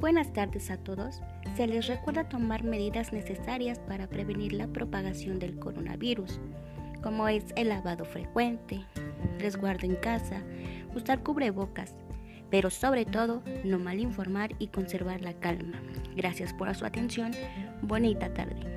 Buenas tardes a todos. Se les recuerda tomar medidas necesarias para prevenir la propagación del coronavirus, como es el lavado frecuente, resguardo en casa, usar cubrebocas, pero sobre todo no mal informar y conservar la calma. Gracias por su atención. Bonita tarde.